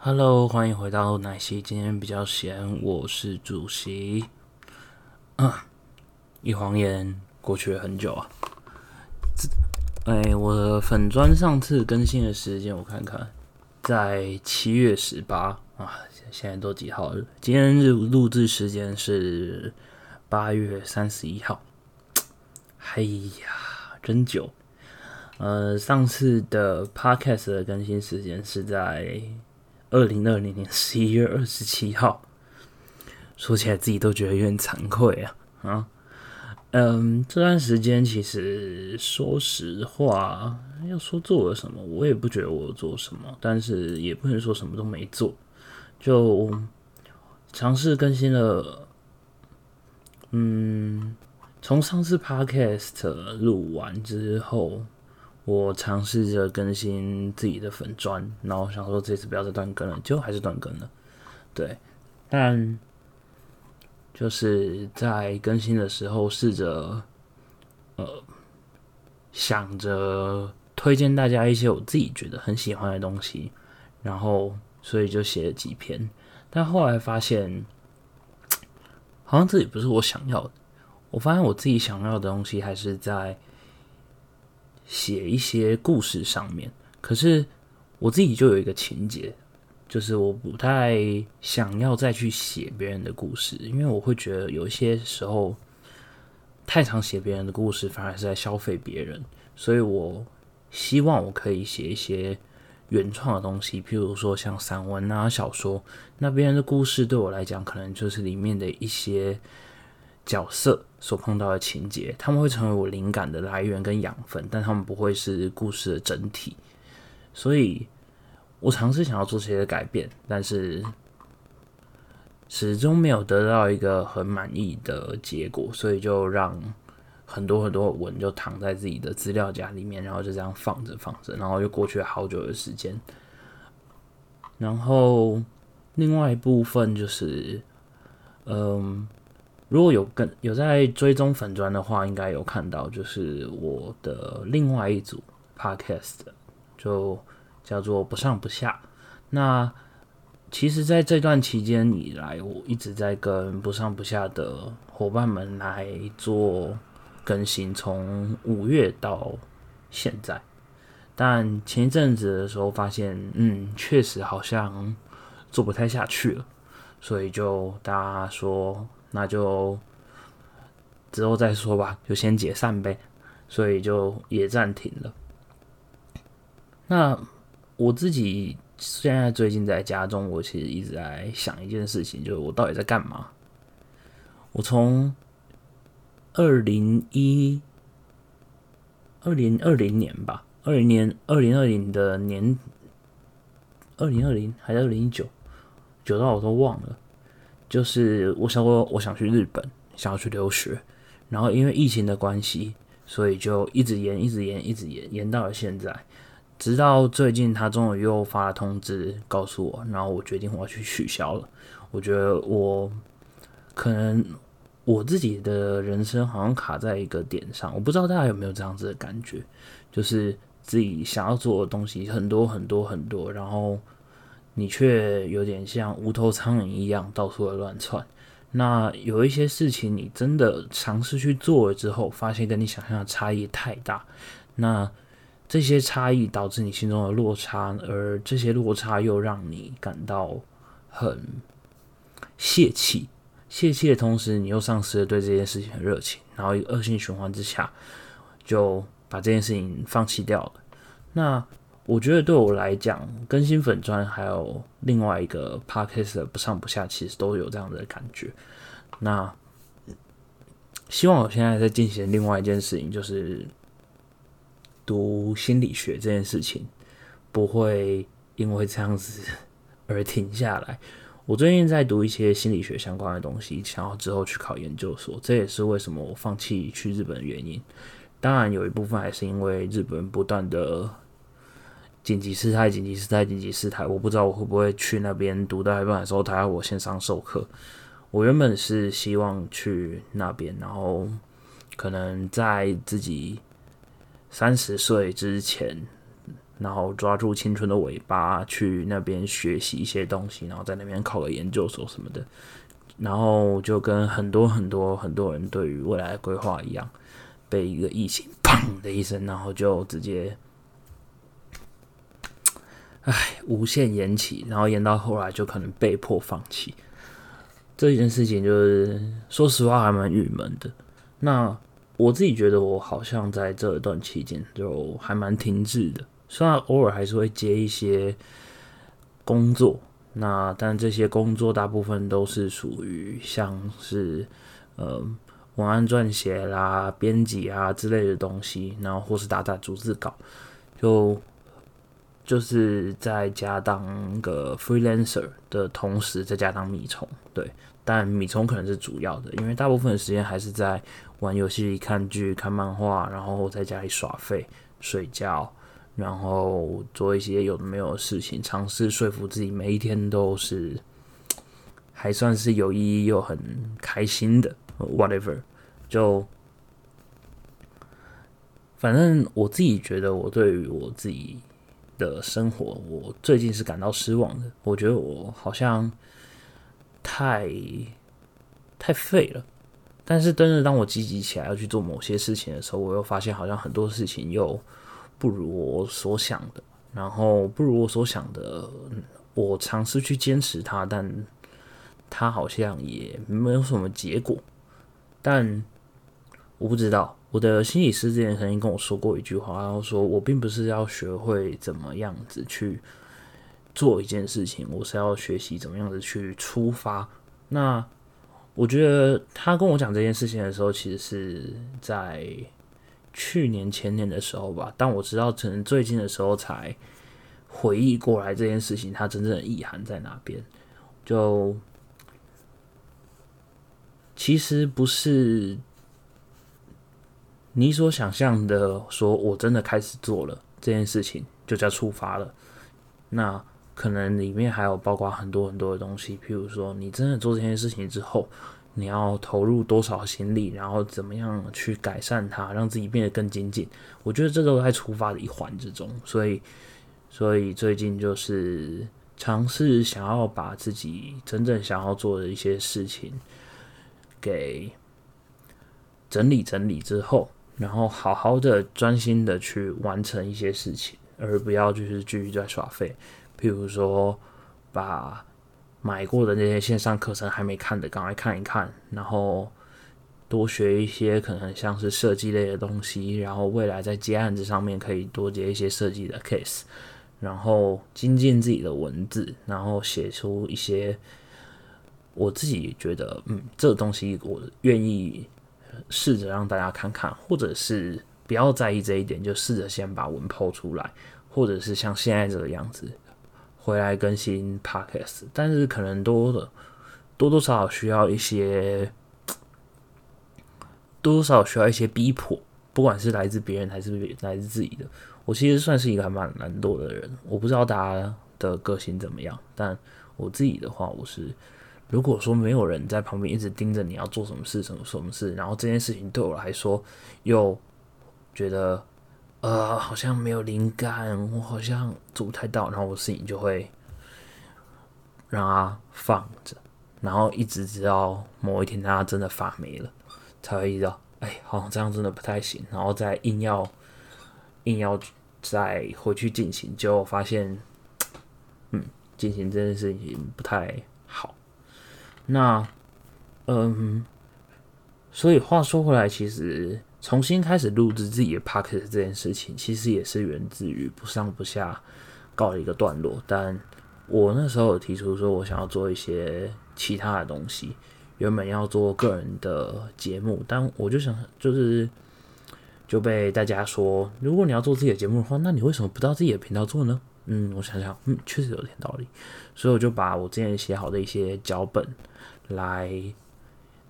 Hello，欢迎回到奶昔。今天比较闲，我是主席。啊，一晃眼过去了很久啊。这哎，我的粉砖上次更新的时间我看看，在七月十八啊。现在都几号了？今天日录制时间是八月三十一号。哎呀，真久。呃，上次的 Podcast 的更新时间是在二零二零年十一月二十七号。说起来自己都觉得有点惭愧啊啊！嗯，这段时间其实说实话，要说做了什么，我也不觉得我做什么，但是也不能说什么都没做。就尝试更新了，嗯，从上次 Podcast 录完之后，我尝试着更新自己的粉砖，然后想说这次不要再断更了，就还是断更了。对，但就是在更新的时候，试着呃想着推荐大家一些我自己觉得很喜欢的东西，然后。所以就写了几篇，但后来发现，好像这也不是我想要的。我发现我自己想要的东西还是在写一些故事上面。可是我自己就有一个情节，就是我不太想要再去写别人的故事，因为我会觉得有一些时候太常写别人的故事，反而是在消费别人。所以我希望我可以写一些。原创的东西，譬如说像散文啊、小说，那别人的故事对我来讲，可能就是里面的一些角色所碰到的情节，他们会成为我灵感的来源跟养分，但他们不会是故事的整体。所以我尝试想要做些改变，但是始终没有得到一个很满意的结果，所以就让。很多很多文就躺在自己的资料夹里面，然后就这样放着放着，然后又过去了好久的时间。然后另外一部分就是，嗯，如果有跟有在追踪粉砖的话，应该有看到，就是我的另外一组 podcast 就叫做不上不下。那其实，在这段期间以来，我一直在跟不上不下的伙伴们来做。更新从五月到现在，但前一阵子的时候发现，嗯，确实好像做不太下去了，所以就大家说，那就之后再说吧，就先解散呗，所以就也暂停了。那我自己现在最近在家中，我其实一直在想一件事情，就是我到底在干嘛？我从。二零一二零二零年吧，二零年二零二零的年，二零二零还是二零一九，久到我都忘了。就是我想说，我想去日本，想要去留学，然后因为疫情的关系，所以就一直延，一直延，一直延，延到了现在。直到最近，他终于又发了通知告诉我，然后我决定我要去取消了。我觉得我可能。我自己的人生好像卡在一个点上，我不知道大家有没有这样子的感觉，就是自己想要做的东西很多很多很多，然后你却有点像无头苍蝇一样到处的乱窜。那有一些事情你真的尝试去做了之后，发现跟你想象的差异太大，那这些差异导致你心中的落差，而这些落差又让你感到很泄气。泄气的同时，你又丧失了对这件事情的热情，然后一个恶性循环之下，就把这件事情放弃掉了。那我觉得对我来讲，更新粉砖还有另外一个 podcast 不上不下，其实都有这样的感觉。那希望我现在在进行另外一件事情，就是读心理学这件事情，不会因为这样子 而停下来。我最近在读一些心理学相关的东西，想要之后去考研究所，这也是为什么我放弃去日本的原因。当然，有一部分还是因为日本不断的紧急事态、紧急事态、紧急事态，我不知道我会不会去那边读到一半的时候，他要我线上授课。我原本是希望去那边，然后可能在自己三十岁之前然后抓住青春的尾巴去那边学习一些东西，然后在那边考个研究所什么的，然后就跟很多很多很多人对于未来的规划一样，被一个疫情砰的一声，然后就直接，唉，无限延期，然后延到后来就可能被迫放弃。这件事情就是说实话还蛮郁闷的。那我自己觉得我好像在这一段期间就还蛮停滞的，虽然偶尔还是会接一些工作，那但这些工作大部分都是属于像是呃文案撰写啦、编辑啊之类的东西，然后或是打打逐字稿，就就是在家当个 freelancer 的同时，在家当米虫，对。但米虫可能是主要的，因为大部分的时间还是在玩游戏、看剧、看漫画，然后在家里耍废、睡觉，然后做一些有的没有的事情，尝试说服自己每一天都是还算是有意义又很开心的。Whatever，就反正我自己觉得，我对于我自己的生活，我最近是感到失望的。我觉得我好像。太太废了，但是真的当我积极起来要去做某些事情的时候，我又发现好像很多事情又不如我所想的，然后不如我所想的，我尝试去坚持它，但它好像也没有什么结果。但我不知道，我的心理师之前曾经跟我说过一句话，然后说我并不是要学会怎么样子去。做一件事情，我是要学习怎么样子去出发。那我觉得他跟我讲这件事情的时候，其实是在去年前年的时候吧。但我知道，可能最近的时候才回忆过来这件事情，它真正的意涵在哪边。就其实不是你所想象的，说我真的开始做了这件事情，就叫出发了。那可能里面还有包括很多很多的东西，譬如说，你真的做这件事情之后，你要投入多少心力，然后怎么样去改善它，让自己变得更精进。我觉得这都在出发的一环之中，所以，所以最近就是尝试想要把自己真正想要做的一些事情给整理整理之后，然后好好的专心的去完成一些事情，而不要就是继续在耍废。譬如说，把买过的那些线上课程还没看的，赶快看一看，然后多学一些可能像是设计类的东西，然后未来在接案子上面可以多接一些设计的 case，然后精进自己的文字，然后写出一些我自己觉得，嗯，这个东西我愿意试着让大家看看，或者是不要在意这一点，就试着先把文抛出来，或者是像现在这个样子。回来更新 podcast，但是可能多的多多少少需要一些，多多少少需要一些逼迫，不管是来自别人还是来自自己的。我其实算是一个还蛮懒惰的人，我不知道大家的个性怎么样，但我自己的话，我是如果说没有人在旁边一直盯着你要做什么事、什么什么事，然后这件事情对我来说又觉得。呃，好像没有灵感，我好像做不太到，然后我事情就会让它放着，然后一直直到某一天它真的发霉了，才会意识到，哎，好像这样真的不太行，然后再硬要硬要再回去进行，就发现，嗯，进行这件事情不太。那，嗯，所以话说回来，其实。重新开始录制自己的 p o c k e t 这件事情，其实也是源自于不上不下告了一个段落。但我那时候有提出说，我想要做一些其他的东西，原本要做个人的节目，但我就想，就是就被大家说，如果你要做自己的节目的话，那你为什么不到自己的频道做呢？嗯，我想想，嗯，确实有点道理。所以我就把我之前写好的一些脚本来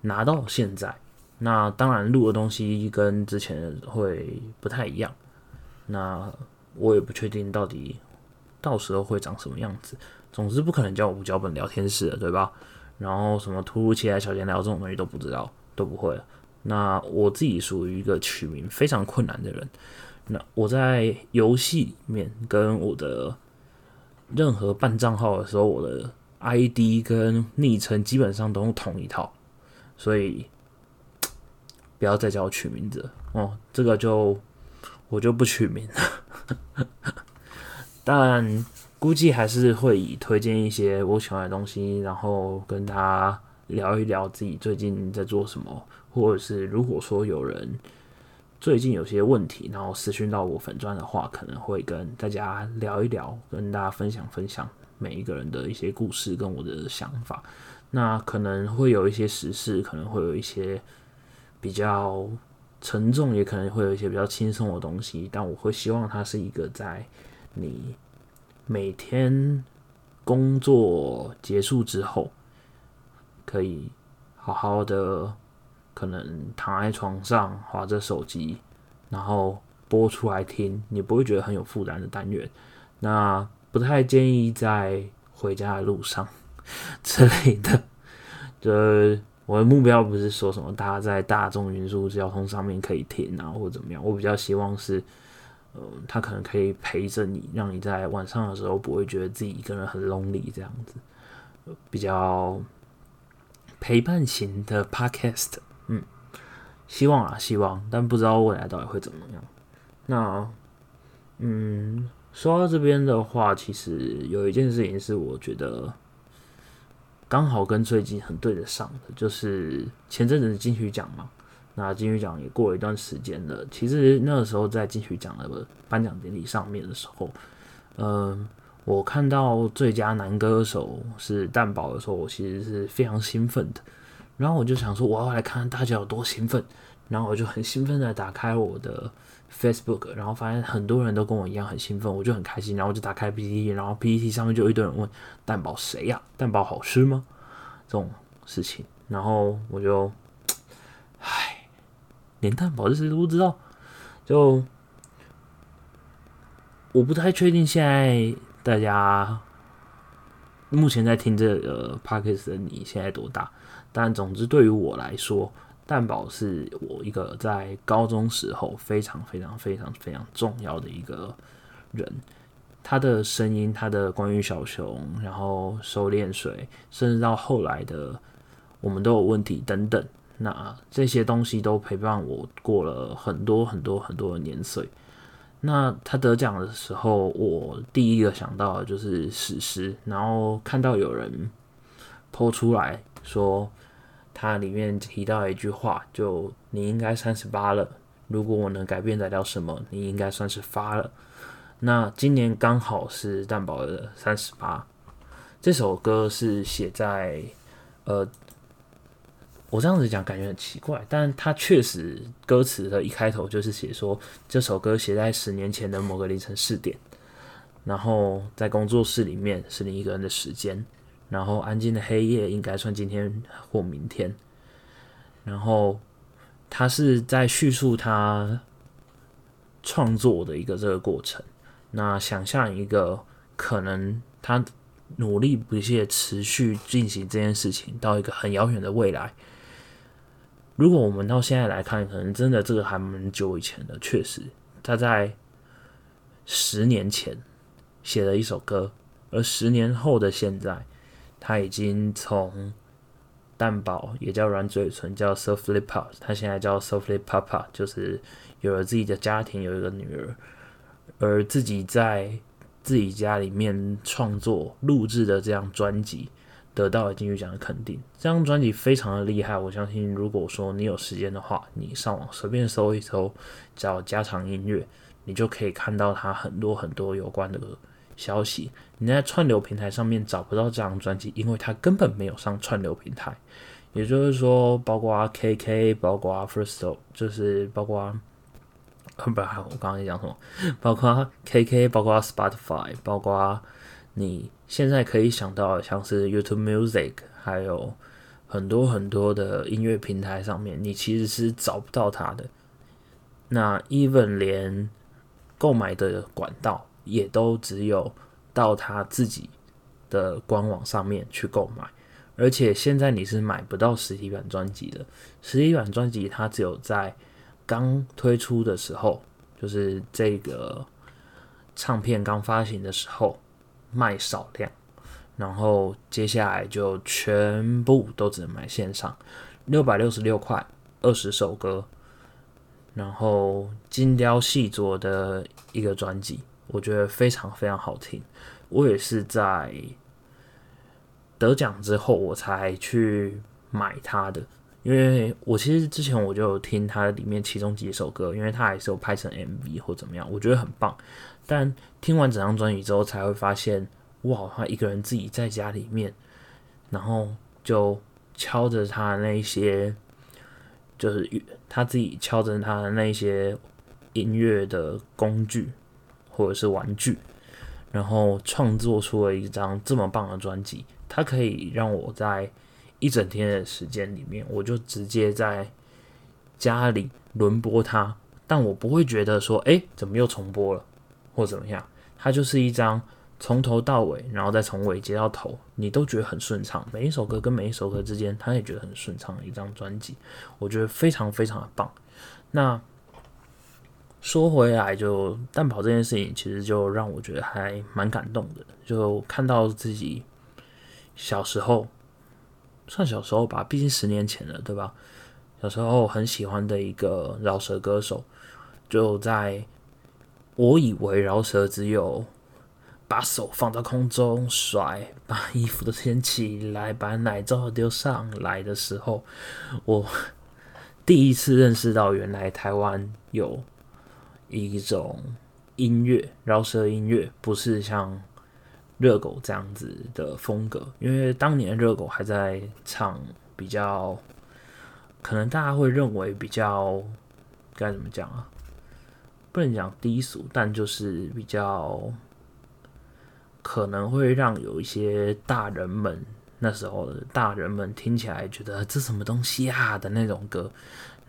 拿到现在。那当然，录的东西跟之前会不太一样。那我也不确定到底到时候会长什么样子。总之，不可能叫我无脚本聊天室了，对吧？然后什么突如其来小闲聊这种东西都不知道，都不会了。那我自己属于一个取名非常困难的人。那我在游戏里面跟我的任何办账号的时候，我的 ID 跟昵称基本上都用同一套，所以不要再叫我取名字哦。这个就我就不取名了，但估计还是会以推荐一些我喜欢的东西，然后跟他聊一聊自己最近在做什么，或者是如果说有人最近有些问题，然后私讯到我粉钻的话，可能会跟大家聊一聊，跟大家分享分享。每一个人的一些故事跟我的想法，那可能会有一些时事，可能会有一些比较沉重，也可能会有一些比较轻松的东西。但我会希望它是一个在你每天工作结束之后，可以好好的可能躺在床上划着手机，然后播出来听，你不会觉得很有负担的单元。那不太建议在回家的路上 之类的。就我的目标不是说什么大家在大众运输交通上面可以听啊，或者怎么样。我比较希望是，呃，他可能可以陪着你，让你在晚上的时候不会觉得自己一个人很 lonely 这样子。比较陪伴型的 podcast，希望啊，希望，但不知道未来到底会怎么样。那，嗯。说到这边的话，其实有一件事情是我觉得刚好跟最近很对得上的，就是前阵子金曲奖嘛。那金曲奖也过了一段时间了，其实那个时候在金曲奖的颁奖典礼上面的时候，嗯，我看到最佳男歌手是蛋宝的时候，我其实是非常兴奋的。然后我就想说，我要来看看大家有多兴奋。然后我就很兴奋的打开我的。Facebook，然后发现很多人都跟我一样很兴奋，我就很开心，然后我就打开 PPT，然后 PPT 上面就一堆人问蛋堡谁呀？蛋堡好吃吗？这种事情，然后我就，唉，连蛋堡是谁都不知道，就我不太确定现在大家目前在听这个 Podcast 的你现在多大，但总之对于我来说。蛋宝是我一个在高中时候非常非常非常非常重要的一个人，他的声音，他的关于小熊，然后收敛水，甚至到后来的我们都有问题等等，那这些东西都陪伴我过了很多很多很多的年岁。那他得奖的时候，我第一个想到的就是史诗，然后看到有人抛出来说。它里面提到一句话，就你应该三十八了。如果我能改变得了什么，你应该算是发了。那今年刚好是蛋宝的三十八。这首歌是写在，呃，我这样子讲感觉很奇怪，但它确实歌词的一开头就是写说这首歌写在十年前的某个凌晨四点，然后在工作室里面是你一个人的时间。然后安静的黑夜应该算今天或明天。然后他是在叙述他创作的一个这个过程。那想象一个可能他努力不懈、持续进行这件事情到一个很遥远的未来。如果我们到现在来看，可能真的这个还蛮久以前的。确实，他在十年前写了一首歌，而十年后的现在。他已经从蛋堡也叫软嘴唇，叫 Softly Pop，他现在叫 Softly Papa，就是有了自己的家庭，有一个女儿，而自己在自己家里面创作录制的这张专辑，得到了金曲奖的肯定。这张专辑非常的厉害，我相信如果说你有时间的话，你上网随便搜一搜，找家常音乐，你就可以看到他很多很多有关的。消息，你在串流平台上面找不到这张专辑，因为它根本没有上串流平台。也就是说，包括 KK，包括 First，就是包括，不，我刚刚在讲什么？包括 KK，包括 Spotify，包括你现在可以想到像是 YouTube Music，还有很多很多的音乐平台上面，你其实是找不到它的。那 Even 连购买的管道。也都只有到他自己的官网上面去购买，而且现在你是买不到实体版专辑的。实体版专辑它只有在刚推出的时候就是这个唱片刚发行的时候卖少量，然后接下来就全部都只能买线上，六百六十六块，二十首歌，然后精雕细琢的一个专辑，我觉得非常非常好听。我也是在得奖之后我才去买它的。因为我其实之前我就有听他里面其中几首歌，因为他还是有拍成 MV 或怎么样，我觉得很棒。但听完整张专辑之后，才会发现，哇，他一个人自己在家里面，然后就敲着他那些，就是他自己敲着他的那些音乐的工具或者是玩具，然后创作出了一张这么棒的专辑。它可以让我在。一整天的时间里面，我就直接在家里轮播它，但我不会觉得说，哎，怎么又重播了，或怎么样？它就是一张从头到尾，然后再从尾接到头，你都觉得很顺畅。每一首歌跟每一首歌之间，他也觉得很顺畅的一张专辑，我觉得非常非常的棒。那说回来，就蛋跑这件事情，其实就让我觉得还蛮感动的，就看到自己小时候。算小时候吧，毕竟十年前了，对吧？小时候很喜欢的一个饶舌歌手，就在我以为饶舌只有把手放到空中甩，把衣服都掀起来，把奶罩丢上来的时候，我第一次认识到，原来台湾有一种音乐，饶舌音乐不是像。热狗这样子的风格，因为当年热狗还在唱比较，可能大家会认为比较该怎么讲啊？不能讲低俗，但就是比较可能会让有一些大人们那时候的大人们听起来觉得这什么东西啊的那种歌，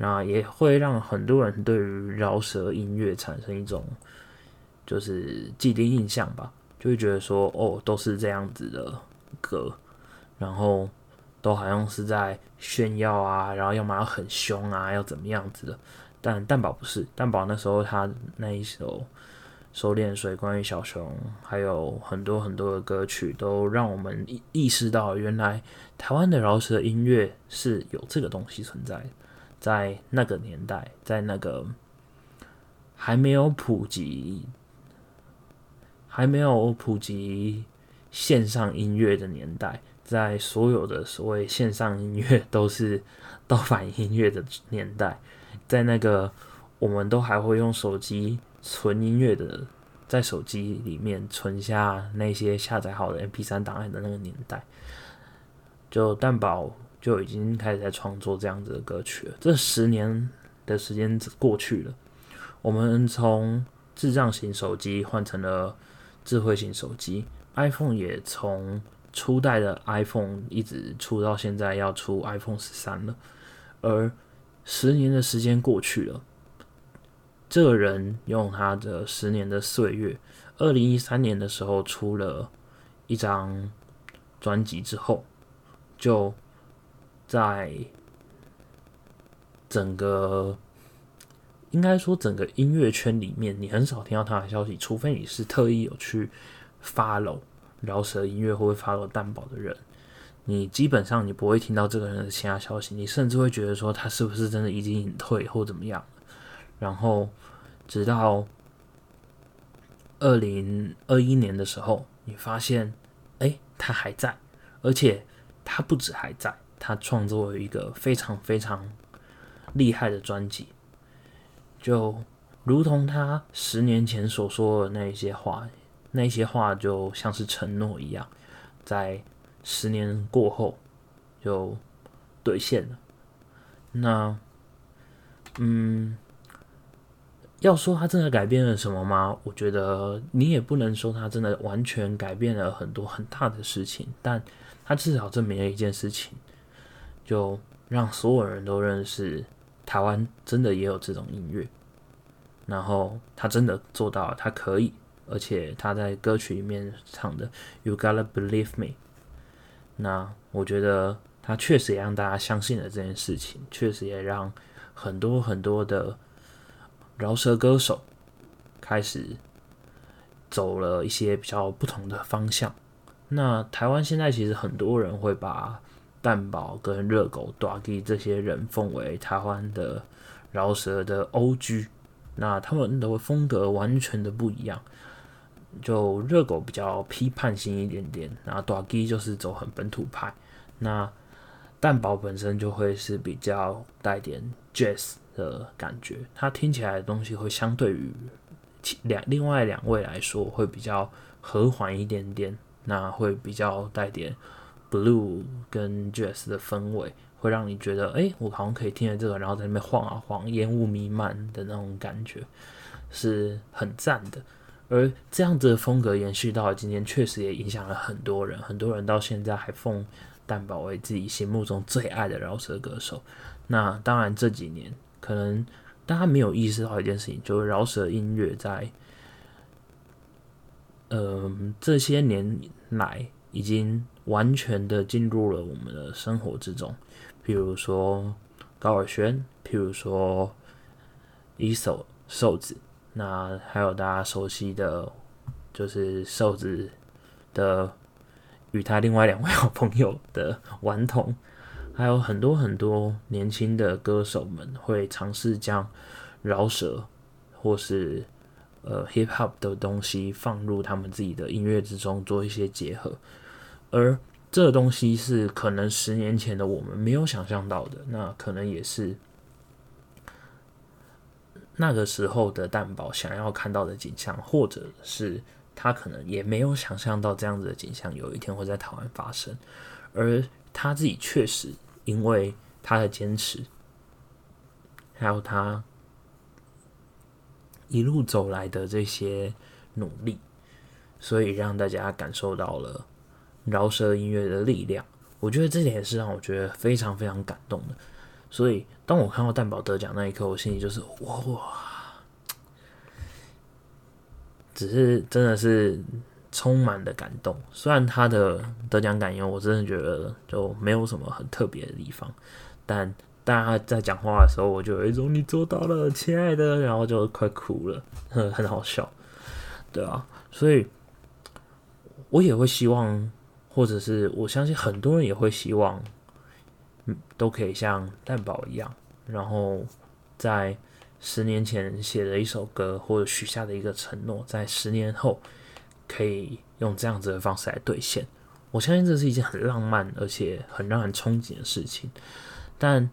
然后也会让很多人对于饶舌音乐产生一种就是既定印象吧。就会觉得说，哦，都是这样子的歌，然后都好像是在炫耀啊，然后要么要很凶啊，要怎么样子的。但蛋宝不是，蛋宝那时候他那一首《收敛水》关于小熊，还有很多很多的歌曲，都让我们意意识到，原来台湾的饶舌音乐是有这个东西存在的，在那个年代，在那个还没有普及。还没有普及线上音乐的年代，在所有的所谓线上音乐都是盗版音乐的年代，在那个我们都还会用手机存音乐的，在手机里面存下那些下载好的 MP3 档案的那个年代，就蛋宝就已经开始在创作这样子的歌曲了。这十年的时间过去了，我们从智障型手机换成了。智慧型手机，iPhone 也从初代的 iPhone 一直出到现在要出 iPhone 十三了，而十年的时间过去了，这个人用他的十年的岁月，二零一三年的时候出了一张专辑之后，就在整个。应该说，整个音乐圈里面，你很少听到他的消息，除非你是特意有去 follow 饶舌音乐或者 follow 蛋堡的人，你基本上你不会听到这个人的其他消息，你甚至会觉得说他是不是真的已经隐退或怎么样。然后直到二零二一年的时候，你发现，哎，他还在，而且他不止还在，他创作了一个非常非常厉害的专辑。就如同他十年前所说的那些话，那些话就像是承诺一样，在十年过后就兑现了。那，嗯，要说他真的改变了什么吗？我觉得你也不能说他真的完全改变了很多很大的事情，但他至少证明了一件事情，就让所有人都认识。台湾真的也有这种音乐，然后他真的做到了，他可以，而且他在歌曲里面唱的 "You gotta believe me"，那我觉得他确实也让大家相信了这件事情，确实也让很多很多的饶舌歌手开始走了一些比较不同的方向。那台湾现在其实很多人会把蛋堡跟热狗、大鸡这些人奉为台湾的饶舌的 O.G。那他们的风格完全的不一样。就热狗比较批判性一点点，然后大鸡就是走很本土派。那蛋堡本身就会是比较带点 jazz 的感觉，它听起来的东西会相对于两另外两位来说会比较和缓一点点。那会比较带点 blue 跟 jazz 的氛围，会让你觉得，哎，我好像可以听着这个，然后在那边晃啊晃，烟雾弥漫的那种感觉，是很赞的。而这样子的风格延续到今天，确实也影响了很多人，很多人到现在还奉蛋堡为自己心目中最爱的饶舌歌手。那当然这几年，可能大家没有意识到一件事情，就是饶舌音乐在。呃，这些年来已经完全的进入了我们的生活之中。譬如说高尔宣，譬如说一手瘦子，那还有大家熟悉的，就是瘦子的与他另外两位好朋友的顽童，还有很多很多年轻的歌手们会尝试将饶舌或是。呃，hip hop 的东西放入他们自己的音乐之中，做一些结合，而这东西是可能十年前的我们没有想象到的，那可能也是那个时候的蛋堡想要看到的景象，或者是他可能也没有想象到这样子的景象有一天会在台湾发生，而他自己确实因为他的坚持，还有他。一路走来的这些努力，所以让大家感受到了饶舌音乐的力量。我觉得这点也是让我觉得非常非常感动的。所以当我看到蛋宝得奖那一刻，我心里就是哇，只是真的是充满了感动。虽然他的得奖感言，我真的觉得就没有什么很特别的地方，但。大家在讲话的时候，我就有一种你做到了，亲爱的，然后就快哭了，很 很好笑，对啊，所以我也会希望，或者是我相信很多人也会希望，嗯，都可以像蛋宝一样，然后在十年前写的一首歌或者许下的一个承诺，在十年后可以用这样子的方式来兑现。我相信这是一件很浪漫而且很让人憧憬的事情，但。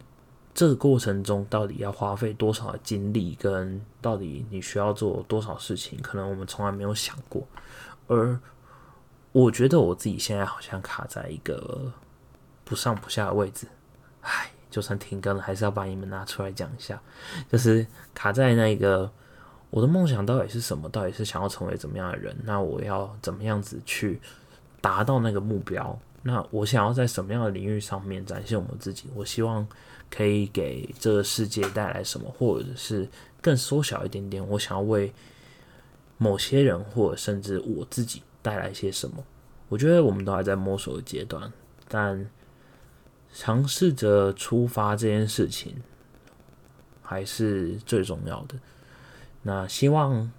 这个过程中到底要花费多少的精力，跟到底你需要做多少事情，可能我们从来没有想过。而我觉得我自己现在好像卡在一个不上不下的位置。唉，就算停更了，还是要把你们拿出来讲一下。就是卡在那个我的梦想到底是什么？到底是想要成为怎么样的人？那我要怎么样子去达到那个目标？那我想要在什么样的领域上面展现我们自己？我希望。可以给这个世界带来什么，或者是更缩小一点点，我想要为某些人，或者甚至我自己带来些什么？我觉得我们都还在摸索的阶段，但尝试着出发这件事情还是最重要的。那希望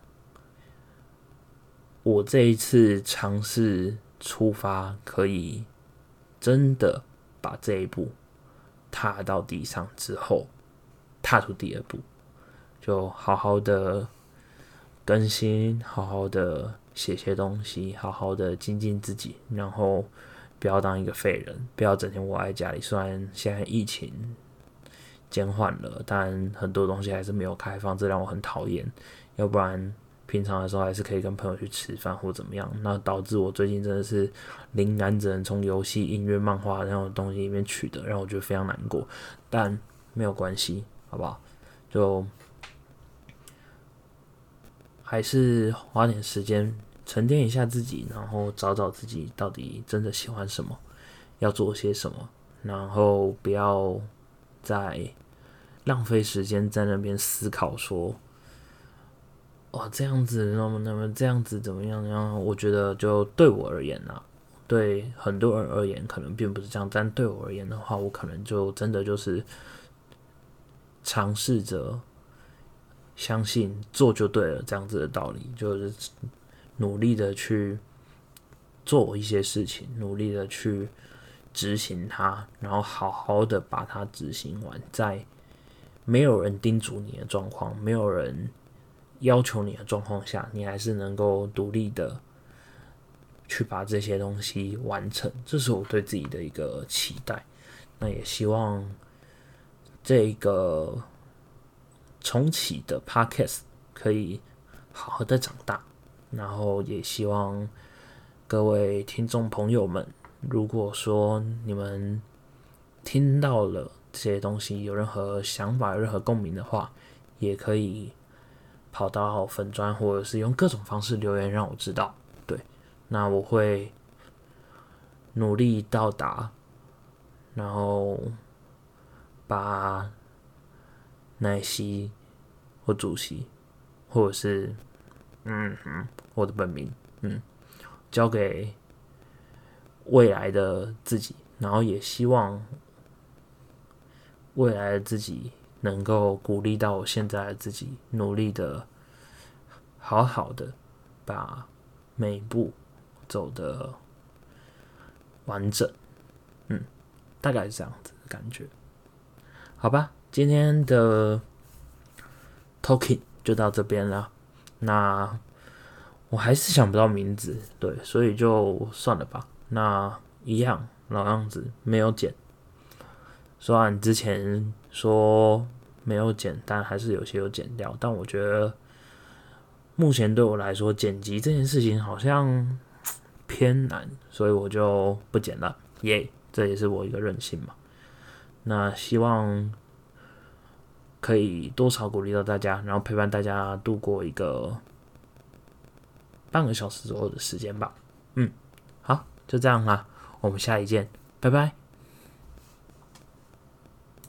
我这一次尝试出发，可以真的把这一步。踏到地上之后，踏出第二步，就好好的更新，好好的写些东西，好好的精进自己，然后不要当一个废人，不要整天窝在家里。虽然现在疫情减缓了，但很多东西还是没有开放，这让我很讨厌。要不然。平常的时候还是可以跟朋友去吃饭或怎么样，那导致我最近真的是灵感只能从游戏、音乐、漫画那种东西里面取得，让我觉得非常难过。但没有关系，好不好？就还是花点时间沉淀一下自己，然后找找自己到底真的喜欢什么，要做些什么，然后不要再浪费时间在那边思考说。哇，这样子，那么那么这样子怎么样？然后我觉得，就对我而言呢，对很多人而言可能并不是这样，但对我而言的话，我可能就真的就是尝试着相信做就对了这样子的道理，就是努力的去做一些事情，努力的去执行它，然后好好的把它执行完，在没有人叮嘱你的状况，没有人要求你的状况下，你还是能够独立的去把这些东西完成，这是我对自己的一个期待。那也希望这个重启的 Podcast 可以好好的长大，然后也希望各位听众朋友们，如果说你们听到了这些东西，有任何想法、有任何共鸣的话，也可以跑到粉砖或者是用各种方式留言让我知道。对，那我会努力到达。然后把奶昔或主席，或者是嗯嗯我的本名嗯交给未来的自己，然后也希望未来的自己能够鼓励到我现在自己，努力的好好的把每一步走的完整。嗯大概是这样子的感觉，好吧，今天的 talking 就到这边了。那我还是想不到名字，对，所以就算了吧。那一样老样子，没有剪。虽然之前说没有剪，但还是有些有剪掉。但我觉得目前对我来说，剪辑这件事情好像偏难，所以我就不剪了。耶。这也是我一个任性嘛，那希望可以多少鼓励到大家，然后陪伴大家度过一个半个小时左右的时间吧。嗯，好，就这样啦，我们下一见，拜拜。